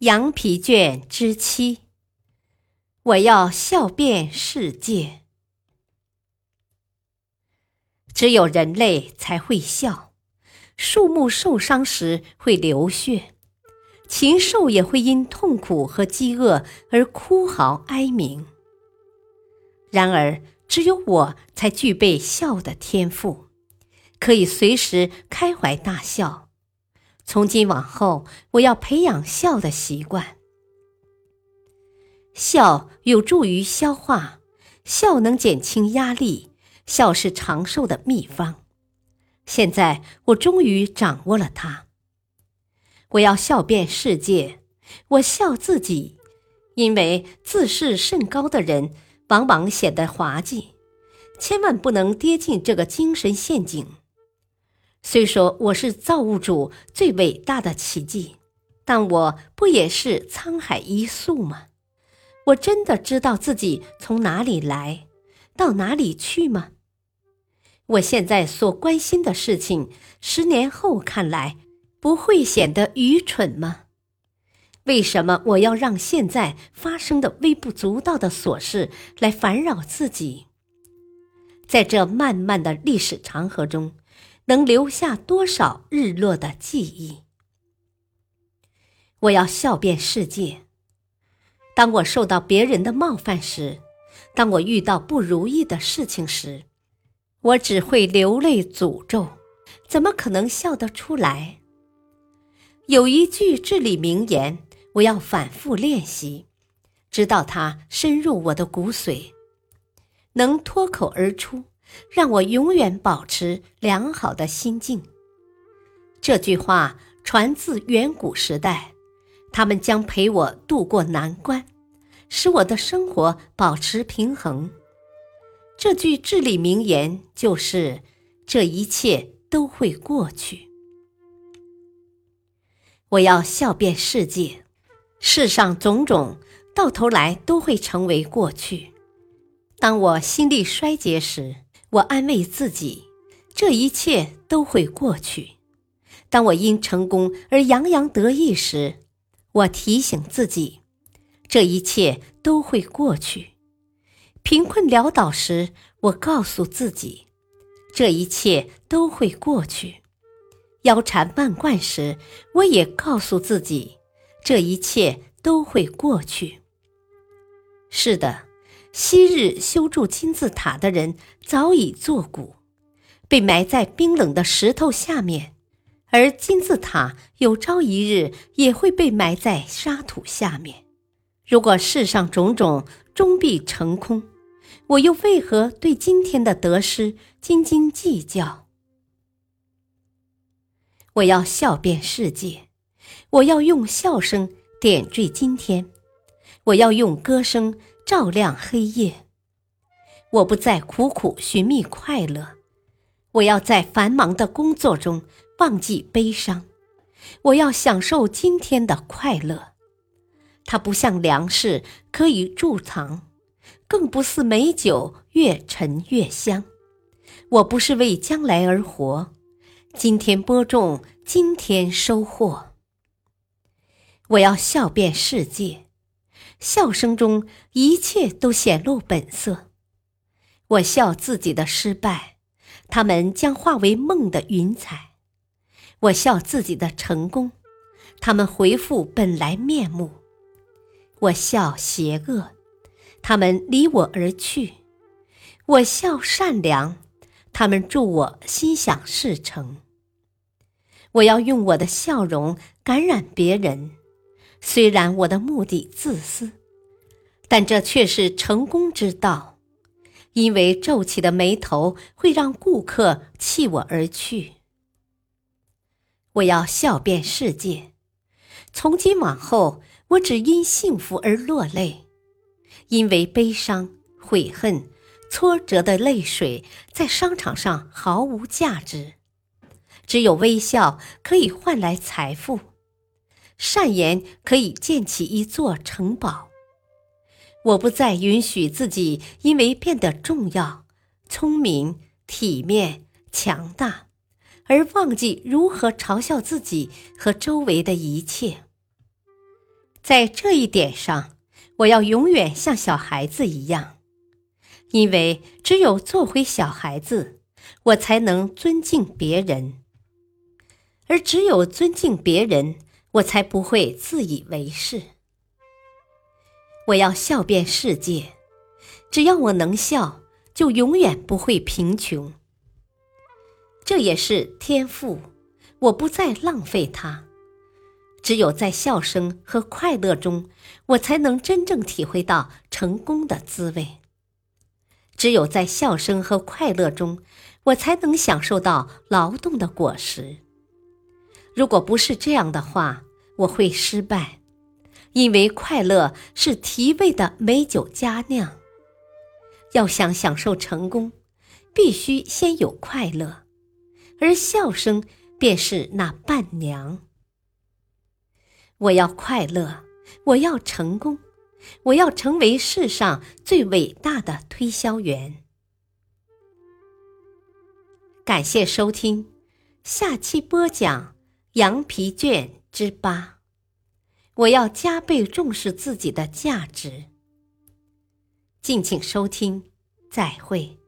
羊皮卷之七，我要笑遍世界。只有人类才会笑，树木受伤时会流血，禽兽也会因痛苦和饥饿而哭嚎哀鸣。然而，只有我才具备笑的天赋，可以随时开怀大笑。从今往后，我要培养笑的习惯。笑有助于消化，笑能减轻压力，笑是长寿的秘方。现在我终于掌握了它。我要笑遍世界，我笑自己，因为自视甚高的人往往显得滑稽，千万不能跌进这个精神陷阱。虽说我是造物主最伟大的奇迹，但我不也是沧海一粟吗？我真的知道自己从哪里来，到哪里去吗？我现在所关心的事情，十年后看来，不会显得愚蠢吗？为什么我要让现在发生的微不足道的琐事来烦扰自己？在这漫漫的历史长河中。能留下多少日落的记忆？我要笑遍世界。当我受到别人的冒犯时，当我遇到不如意的事情时，我只会流泪诅咒，怎么可能笑得出来？有一句至理名言，我要反复练习，直到它深入我的骨髓，能脱口而出。让我永远保持良好的心境。这句话传自远古时代，他们将陪我渡过难关，使我的生活保持平衡。这句至理名言就是：“这一切都会过去。”我要笑遍世界，世上种种到头来都会成为过去。当我心力衰竭时，我安慰自己，这一切都会过去。当我因成功而洋洋得意时，我提醒自己，这一切都会过去。贫困潦倒时，我告诉自己，这一切都会过去。腰缠万贯时，我也告诉自己，这一切都会过去。是的。昔日修筑金字塔的人早已作古，被埋在冰冷的石头下面，而金字塔有朝一日也会被埋在沙土下面。如果世上种种终必成空，我又为何对今天的得失斤斤计较？我要笑遍世界，我要用笑声点缀今天，我要用歌声。照亮黑夜，我不再苦苦寻觅快乐，我要在繁忙的工作中忘记悲伤，我要享受今天的快乐。它不像粮食可以贮藏，更不似美酒越陈越香。我不是为将来而活，今天播种，今天收获。我要笑遍世界。笑声中，一切都显露本色。我笑自己的失败，他们将化为梦的云彩；我笑自己的成功，他们回复本来面目；我笑邪恶，他们离我而去；我笑善良，他们助我心想事成。我要用我的笑容感染别人。虽然我的目的自私，但这却是成功之道，因为皱起的眉头会让顾客弃我而去。我要笑遍世界，从今往后，我只因幸福而落泪，因为悲伤、悔恨、挫折的泪水在商场上毫无价值，只有微笑可以换来财富，善言可以建起一座城堡。我不再允许自己因为变得重要、聪明、体面、强大，而忘记如何嘲笑自己和周围的一切。在这一点上，我要永远像小孩子一样，因为只有做回小孩子，我才能尊敬别人；而只有尊敬别人，我才不会自以为是。我要笑遍世界，只要我能笑，就永远不会贫穷。这也是天赋，我不再浪费它。只有在笑声和快乐中，我才能真正体会到成功的滋味。只有在笑声和快乐中，我才能享受到劳动的果实。如果不是这样的话，我会失败，因为快乐是提味的美酒佳酿。要想享受成功，必须先有快乐，而笑声便是那伴娘。我要快乐，我要成功，我要成为世上最伟大的推销员。感谢收听，下期播讲《羊皮卷》之八。我要加倍重视自己的价值。敬请收听，再会。